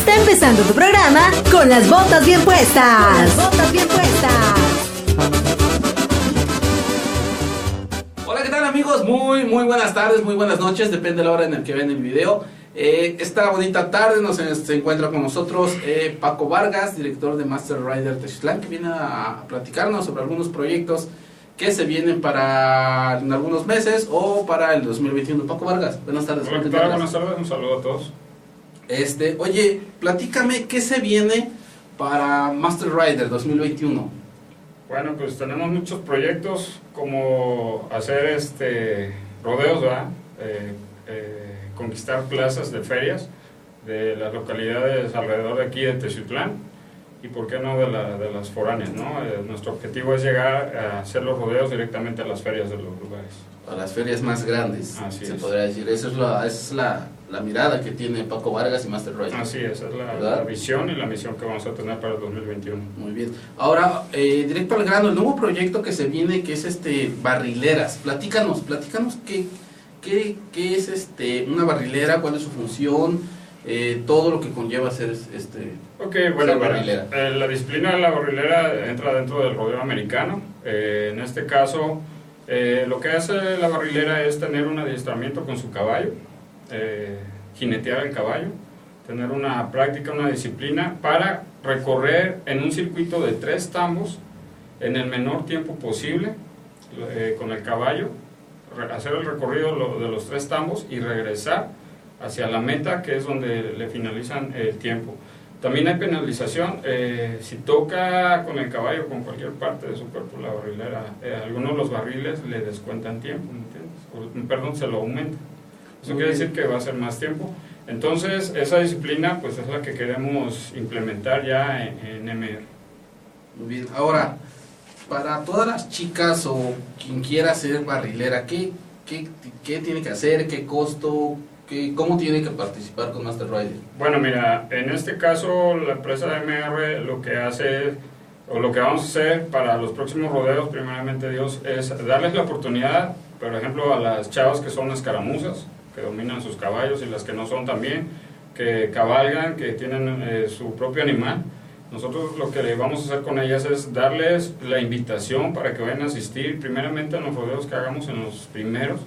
Está empezando tu programa con las botas bien puestas. Con las botas bien puestas. Hola, ¿qué tal amigos? Muy, muy buenas tardes, muy buenas noches, depende de la hora en el que ven el video. Eh, esta bonita tarde nos se encuentra con nosotros eh, Paco Vargas, director de Master Rider Textlán, que viene a platicarnos sobre algunos proyectos que se vienen para en algunos meses o para el 2021. Paco Vargas, buenas tardes. Hola, ¿qué tal? Buenas tardes, un saludo a todos. Este, oye, platícame qué se viene para Master Rider 2021. Bueno, pues tenemos muchos proyectos como hacer este rodeos, ¿verdad? Eh, eh, conquistar plazas de ferias de las localidades alrededor de aquí de Teciutlán y por qué no de, la, de las foráneas, ¿no? Eh, nuestro objetivo es llegar a hacer los rodeos directamente a las ferias de los lugares. A las ferias más grandes, Así se podría decir. Esa es, la, esa es la, la, mirada que tiene Paco Vargas y Master Roy. Así es, es la, visión y la misión que vamos a tener para el 2021. Muy bien. Ahora, eh, directo al grano, el nuevo proyecto que se viene, que es este Barrileras. Platícanos, platícanos qué, qué, qué es este una barrilera, cuál es su función, eh, todo lo que conlleva ser este Ok, bueno, eh, la disciplina de la barrilera entra dentro del rodeo americano. Eh, en este caso, eh, lo que hace la barrilera es tener un adiestramiento con su caballo, jinetear el caballo, tener una práctica, una disciplina para recorrer en un circuito de tres tambos en el menor tiempo posible con el caballo, hacer el recorrido de los tres tambos y regresar hacia la meta que es donde le finalizan el tiempo. También hay penalización, eh, si toca con el caballo, con cualquier parte de su cuerpo la barrilera, eh, algunos de los barriles le descuentan tiempo, entiendes? perdón, se lo aumenta. Eso quiere decir que va a ser más tiempo. Entonces, esa disciplina pues es la que queremos implementar ya en, en MR. Muy bien, ahora, para todas las chicas o quien quiera ser barrilera, ¿qué, qué, qué tiene que hacer? ¿Qué costo? ¿Cómo tiene que participar con Master Rider? Bueno, mira, en este caso la empresa de MR lo que hace, o lo que vamos a hacer para los próximos rodeos, primeramente Dios, es darles la oportunidad, por ejemplo, a las chavas que son escaramuzas, que dominan sus caballos, y las que no son también, que cabalgan, que tienen eh, su propio animal. Nosotros lo que vamos a hacer con ellas es darles la invitación para que vayan a asistir primeramente a los rodeos que hagamos en los primeros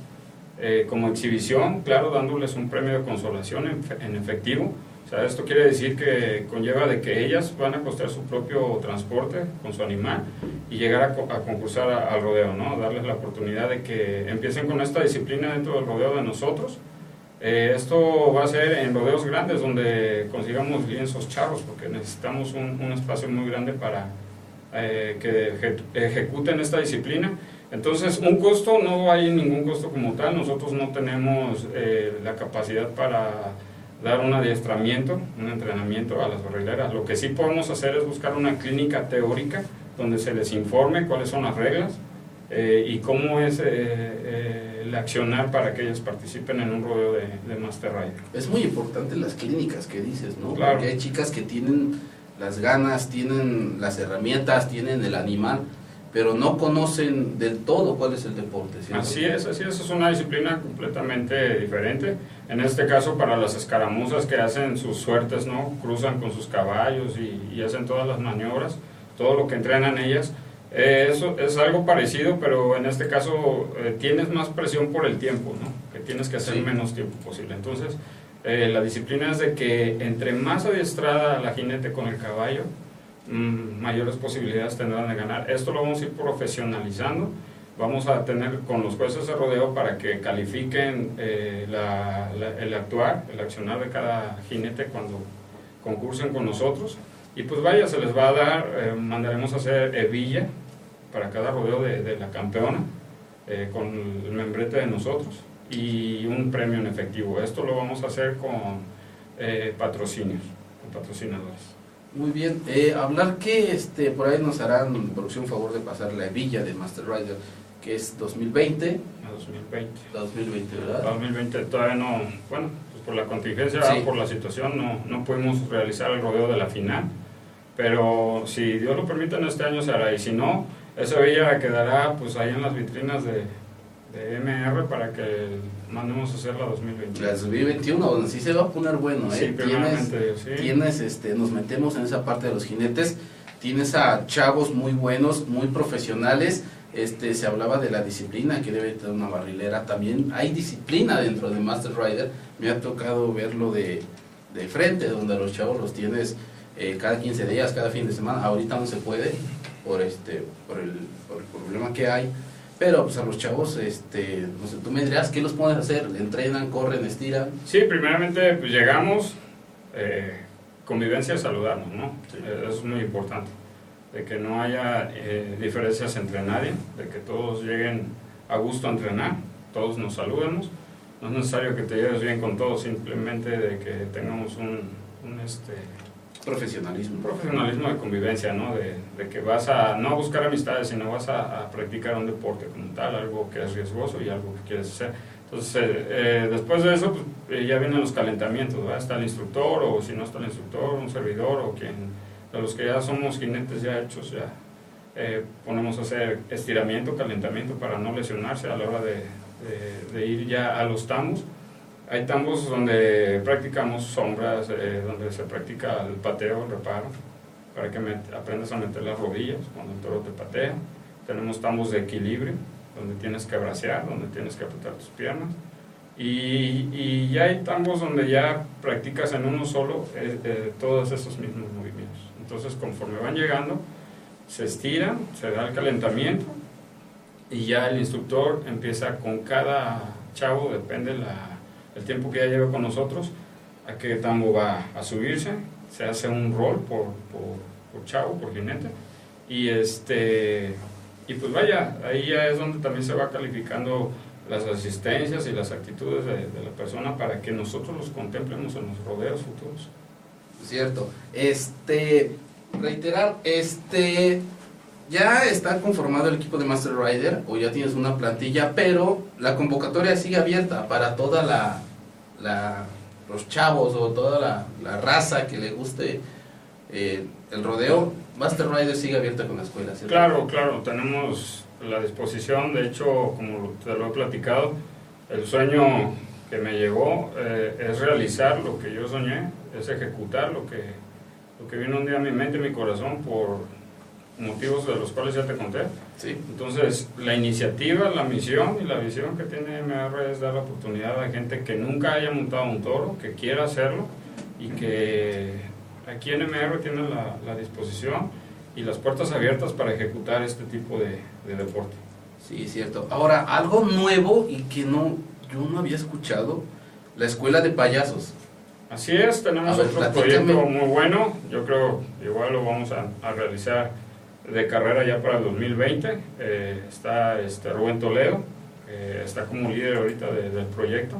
eh, como exhibición, claro, dándoles un premio de consolación en, efectivo. O sea, esto quiere decir que conlleva de que ellas van a costear su propio transporte con su animal y llegar a, concursar al rodeo, ¿no? Darles la oportunidad de que empiecen con esta disciplina dentro del rodeo de nosotros. Eh, esto va a ser en rodeos grandes donde consigamos lienzos charros porque necesitamos un, un espacio muy grande para eh, que ejecuten esta disciplina entonces, un costo, no hay ningún costo como tal, nosotros no tenemos eh, la capacidad para dar un adiestramiento, un entrenamiento a las barrileras. Lo que sí podemos hacer es buscar una clínica teórica donde se les informe cuáles son las reglas eh, y cómo es eh, el accionar para que ellos participen en un rodeo de, de, Master Rider. Es muy importante las clínicas que dices, ¿no? Claro. Porque hay chicas que tienen las ganas, tienen las herramientas, tienen el animal, pero no conocen del todo cuál es el deporte. Así es, así es, es una disciplina completamente diferente. En este caso, para las escaramuzas que hacen sus suertes, ¿no? Cruzan con sus caballos y, hacen todas las maniobras, todo lo que entrenan ellas. Eh, eso es algo parecido, pero en este caso eh, tienes más presión por el tiempo, ¿no? Que tienes que hacer menos tiempo posible. Entonces, eh, la disciplina es de que entre más adiestrada la jinete con el caballo, mayores posibilidades tendrán de ganar. Esto lo vamos a ir profesionalizando. Vamos a tener con los jueces de rodeo para que califiquen eh, el actuar, el accionar de cada jinete cuando concursen con nosotros. Y pues vaya, se les va a dar, eh, mandaremos a hacer hebilla para cada rodeo de, la campeona eh, con el membrete de nosotros y un premio en efectivo. Esto lo vamos a hacer con patrocinios, con patrocinadores. Muy bien, eh, hablar que este, por ahí nos harán producción favor de pasar la villa de Master Rider, que es 2020. A 2020. 2020, ¿verdad? 2020 todavía no, bueno, pues por la contingencia, por la situación, no, no pudimos realizar el rodeo de la final, pero si Dios lo permite en este año se hará, y si no, esa villa quedará pues ahí en las vitrinas de, de MR para que mandemos a hacer la 2021. La 2021, donde sí se va a poner bueno, ¿eh? Sí, tienes, sí. tienes, este, nos metemos en esa parte de los jinetes, tienes a chavos muy buenos, muy profesionales, este, se hablaba de la disciplina que debe tener una barrilera, también hay disciplina dentro de Master Rider, me ha tocado verlo de, de frente, donde los chavos los tienes eh, cada 15 días, cada fin de semana, ahorita no se puede por este por el, por el problema que hay, pero pues a los chavos, este, no sé, tú me dirás, ¿qué los pueden hacer? ¿Entrenan, corren, estiran? Sí, primeramente pues llegamos, eh, convivencia, saludarnos, ¿no? Sí. Eh, eso es muy importante, de que no haya eh, diferencias entre nadie, de que todos lleguen a gusto a entrenar, todos nos saludemos, no es necesario que te lleves bien con todos, simplemente de que tengamos un, un, este, Profesionalismo. profesionalismo de convivencia, ¿no? De, de que vas a no buscar amistades, sino vas a, practicar un deporte como tal, algo que es riesgoso y algo que quieres hacer. Entonces, eh, eh, después de eso, pues, eh, ya vienen los calentamientos, ¿verdad? Está el instructor, o si no está el instructor, un servidor, o quien, de los que ya somos jinetes ya hechos, ya ponemos a hacer estiramiento, calentamiento para no lesionarse a la hora de, de- ir ya a los tambos. Hay tambos donde practicamos sombras, eh, donde se practica el pateo, el reparo, para que aprendas a meter las rodillas cuando el toro te patea. Tenemos tambos de equilibrio, donde tienes que bracear, donde tienes que apretar tus piernas. Y, y ya hay tambos donde ya practicas en uno solo eh, eh, todos esos mismos movimientos. Entonces, conforme van llegando, se estiran, se da el calentamiento y ya el instructor empieza con cada chavo, depende la, el tiempo que ya lleva con nosotros, a qué tambo va a subirse, se hace un rol por, por, por chavo, por jinete, y este y pues vaya, ahí ya es donde también se va calificando las asistencias y las actitudes de, de la persona para que nosotros los contemplemos en los rodeos futuros. Cierto. Este, reiterar, este, ya está conformado el equipo de Master Rider o ya tienes una plantilla, pero la convocatoria sigue abierta para toda la, los chavos o toda la, raza que le guste eh, el rodeo. Master Rider sigue abierta con la escuela. Claro, claro, tenemos la disposición, de hecho, como te lo he platicado, el sueño que me llegó eh, es realizar lo que yo soñé, es ejecutar lo que, lo que vino un día a mi mente y mi corazón por motivos de los cuales ya te conté. Sí. Entonces, la iniciativa, la misión y la visión que tiene MR es dar la oportunidad a gente que nunca haya montado un toro, que quiera hacerlo y que aquí en MR tienen la, la disposición y las puertas abiertas para ejecutar este tipo de, de deporte. Sí, cierto. Ahora, algo nuevo y que no, yo no había escuchado, la escuela de payasos. Así es, tenemos ver, otro platícame. proyecto muy bueno, yo creo igual lo vamos a, a realizar de carrera ya para el 2020. Eh, está este, Rubén Toledo, que está como líder ahorita de- del proyecto.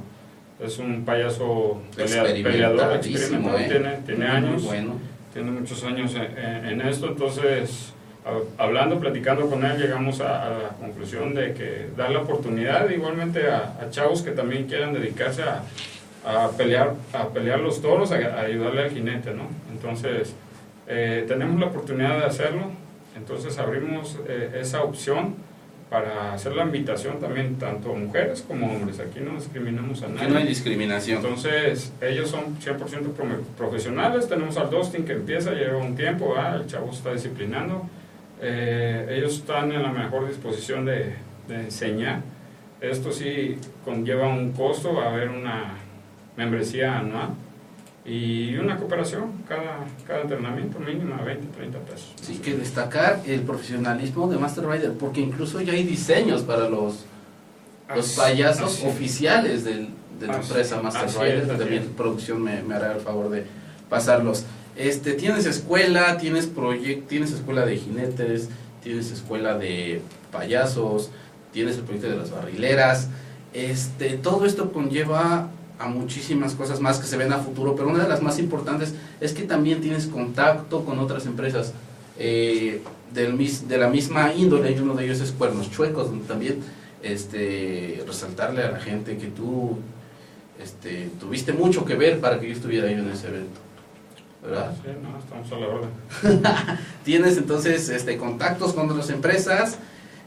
Es un payaso pelea- peleador experimentado, ¿eh? tiene, tiene años, Bueno. tiene muchos años en, en- en esto, entonces a- hablando, platicando con él, llegamos a, a la conclusión de que dar la oportunidad igualmente a, a chavos que también quieran dedicarse a, a pelear, a pelear los toros, a, a ayudarle al jinete, ¿no? Entonces, eh, tenemos la oportunidad de hacerlo, entonces abrimos eh, esa opción para hacer la invitación también tanto mujeres como hombres, aquí no discriminamos a nadie. no hay discriminación. Entonces, ellos son 100% pro- profesionales. Tenemos al Dustin que empieza, lleva un tiempo, ¿verdad? el chavo está disciplinando. Eh, ellos están en la mejor disposición de, de enseñar. Esto sí conlleva un costo, va a haber una membresía anual y una cooperación cada, cada entrenamiento mínima 20, 30 pesos. Sí, que destacar el profesionalismo de Master Rider, porque incluso ya hay diseños para los, los Así- payasos así- oficiales del- de la Así- empresa Master Rider. es, También producción me, me hará el favor de pasarlos. Este, tienes escuela, tienes proyecto, tienes escuela de jinetes, tienes escuela de payasos, tienes el proyecto de las barrileras. Este, todo esto conlleva a muchísimas cosas más que se ven a futuro, pero una de las más importantes es que también tienes contacto con otras empresas eh, del mis- de la misma índole, y uno de ellos es Cuernos Chuecos, donde también este, resaltarle a la gente que tú este, tuviste mucho que ver para que yo estuviera ahí en ese evento. ¿Verdad? Sí, no, estamos a la. Tienes entonces este, contactos con otras empresas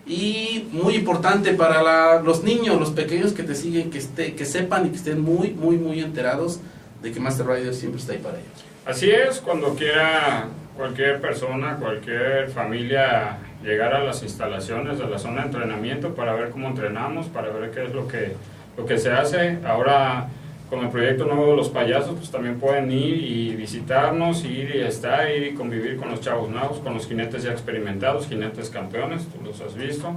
Y muy importante para la- los niños, los pequeños que te siguen, que, esté, que sepan y que estén muy, muy, muy enterados de que Master Rider siempre está ahí para ellos. Así es, cuando quiera cualquier persona, cualquier familia llegar a las instalaciones de la zona de entrenamiento para ver cómo entrenamos, para ver qué es lo que, lo que se hace. Ahora con el proyecto nuevo de los payasos, pues también pueden ir y visitarnos, ir y estar, ir y convivir con los chavos nuevos, con los jinetes ya experimentados, jinetes campeones, tú los has visto,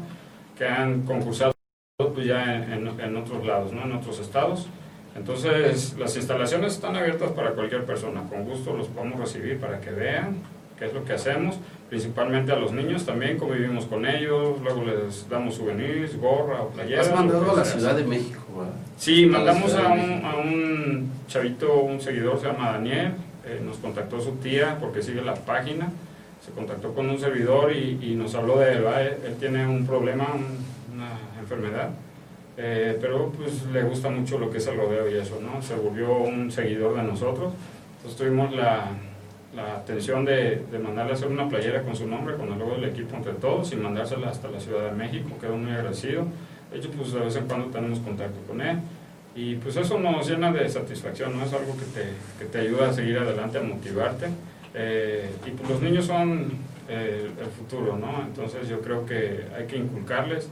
que han concursado pues, ya en, en- en otros lados, ¿no? en otros estados. Entonces, las instalaciones están abiertas para cualquier persona. Con gusto los podemos recibir para que vean qué es lo que hacemos. Principalmente a los niños también convivimos con ellos. Luego les damos souvenirs, gorra o playera. Has mandado a la. Ciudad de México, Sí, mandamos a un, a un chavito, un seguidor, se llama Daniel. eh, nos contactó su tía porque sigue la página. Se contactó con un servidor y, y nos habló de él. Él, él tiene un problema, un- una enfermedad. Eh, pero pues le gusta mucho lo que es el rodeo y eso, ¿no? Se volvió un seguidor de nosotros. Entonces tuvimos la, la atención de, de mandarle a hacer una playera con su nombre, con el logo del equipo entre todos y mandársela hasta la Ciudad de México. Quedó muy agradecido. De hecho, pues de vez en cuando tenemos contacto con él. Y pues eso nos llena de satisfacción, ¿no? Es algo que te, que te ayuda a seguir adelante, a motivarte. Eh, y pues los niños son eh, el futuro, ¿no? Entonces yo creo que hay que inculcarles.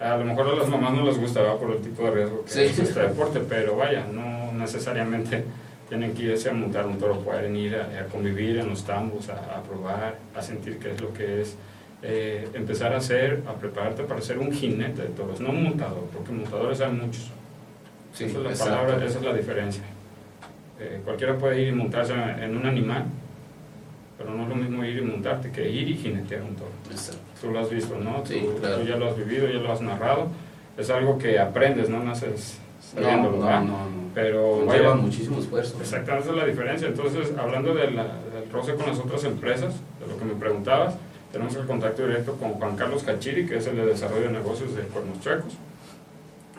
A lo mejor a las mamás no les gusta por el tipo de riesgo que Sí. es este deporte, pero vaya, no necesariamente tienen que irse a montar un toro, pueden ir a, a convivir en los tambos, a, a probar, a sentir qué es lo que es. Eh, empezar a hacer, a prepararte para ser un jinete de toros, no un montador, porque montadores hay muchos. Sí, esa es la palabra, esa es la diferencia. Eh, cualquiera puede ir y montarse en un animal, pero no es lo mismo ir y montarte que ir y jinetear un toro. Exacto. Tú lo has visto, ¿no? Sí, tú, claro. tú ya lo has vivido, ya lo has narrado. Es algo que aprendes, no naces No, sabiéndolo, no, ¿verdad? no, no. Pero vaya, Lleva muchísimo esfuerzo. Exactamente, esa es la diferencia. Entonces, hablando de la- del roce con las otras empresas, de lo que me preguntabas, tenemos el contacto directo con Juan Carlos Cachiri, que es el de desarrollo de negocios de Cuernos Chuecos.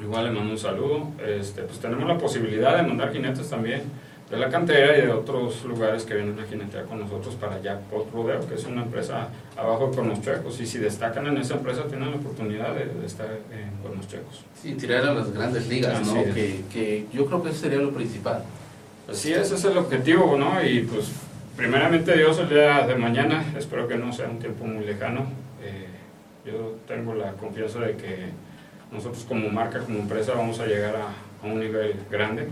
Igual le mando un saludo. Este, pues tenemos la posibilidad de mandar jinetes también de la cantera y de otros lugares que vienen a jinetear con nosotros para Jackpot Rodeo, que es una empresa abajo de Cuernos Chuecos. Y si destacan en esa empresa, tienen la oportunidad de, de estar en Cuernos Chuecos. Sí, tirar a las grandes ligas, ¿no? Es. Que, que yo creo que eso sería lo principal. Así es, ese es el objetivo, ¿no? Y pues, primeramente Dios, el día de mañana, espero que no sea un tiempo muy lejano. eh, yo tengo la confianza de que nosotros como marca, como empresa, vamos a llegar a, a un nivel grande.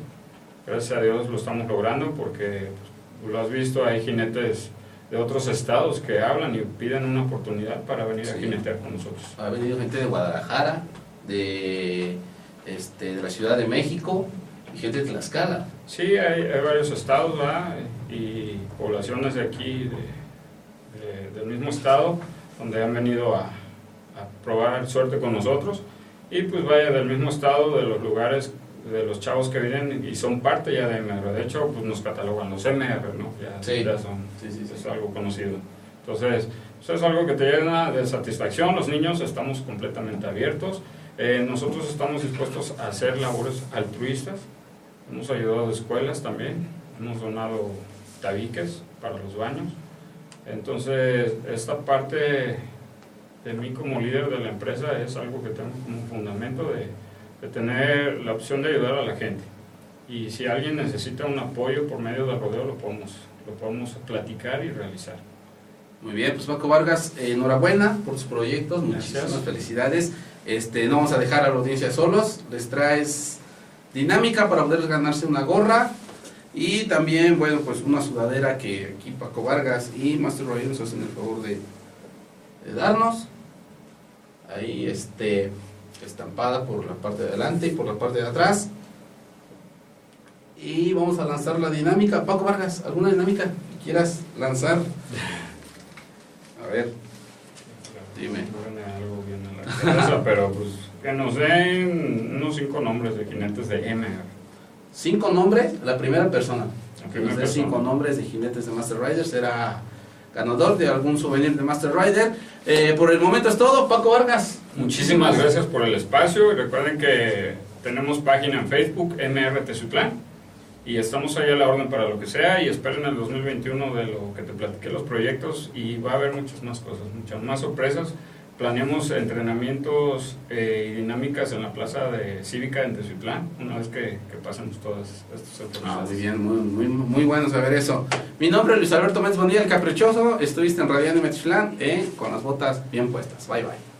Gracias a Dios lo estamos logrando porque pues, lo has visto, hay jinetes de otros estados que hablan y piden una oportunidad para venir a jinetear con nosotros. Ha venido gente de Guadalajara, de, este, de la Ciudad de México y gente de Tlaxcala. Sí, hay, hay varios estados ¿verdad? y poblaciones de aquí, de- de- del mismo estado, donde han venido a, a probar suerte con nosotros. Y pues vaya del mismo estado, de los lugares, de los chavos que vienen y son parte ya de MR. De hecho, pues nos catalogan los MR, ¿no? Ya, Sí. ya son, Sí, sí, es algo conocido. Entonces, eso es algo que te llena de satisfacción. Los niños estamos completamente abiertos. Eh, nosotros estamos dispuestos a hacer labores altruistas. Hemos ayudado a escuelas también. Hemos donado tabiques para los baños. Entonces, esta parte de mí como líder de la empresa es algo que tengo como un fundamento de, de tener la opción de ayudar a la gente. Y si alguien necesita un apoyo por medio del rodeo, lo podemos, lo podemos platicar y realizar. Muy bien, pues Paco Vargas, eh, enhorabuena por sus proyectos, muchísimas Gracias. felicidades. Este, no vamos a dejar a la audiencia solos, les traes dinámica para poder ganarse una gorra y también, bueno, pues una sudadera que aquí Paco Vargas y Master Roy nos hacen el favor de, de darnos. Ahí, este, estampada por la parte de adelante y por la parte de atrás. Y vamos a lanzar la dinámica. Paco Vargas, ¿alguna dinámica que quieras lanzar? A ver, Dime. No viene algo bien a la cabeza, pero pues que nos den unos cinco nombres de jinetes de MR. cinco nombres, la primera persona. La primera nos persona. cinco nombres de jinetes de Master Rider será ganador de algún souvenir de Master Rider. Eh, por el momento es todo, Paco Vargas. Muchísimas gracias por el espacio y recuerden que tenemos página en Facebook, MR Tezutlán, y estamos ahí a la orden para lo que sea y esperen el 2021 de lo que te platiqué los proyectos y va a haber muchas más cosas, muchas más sorpresas, planeamos entrenamientos eh, y dinámicas en la plaza de cívica en Tezuitlán, una vez que, que pasen todas estas ah, muy bien, muy, muy, muy, bueno saber eso. Mi nombre es Luis Alberto Méndez Bonilla, el caprichoso. Estuviste en Radiante Metzlán eh, con las botas bien puestas. Bye bye.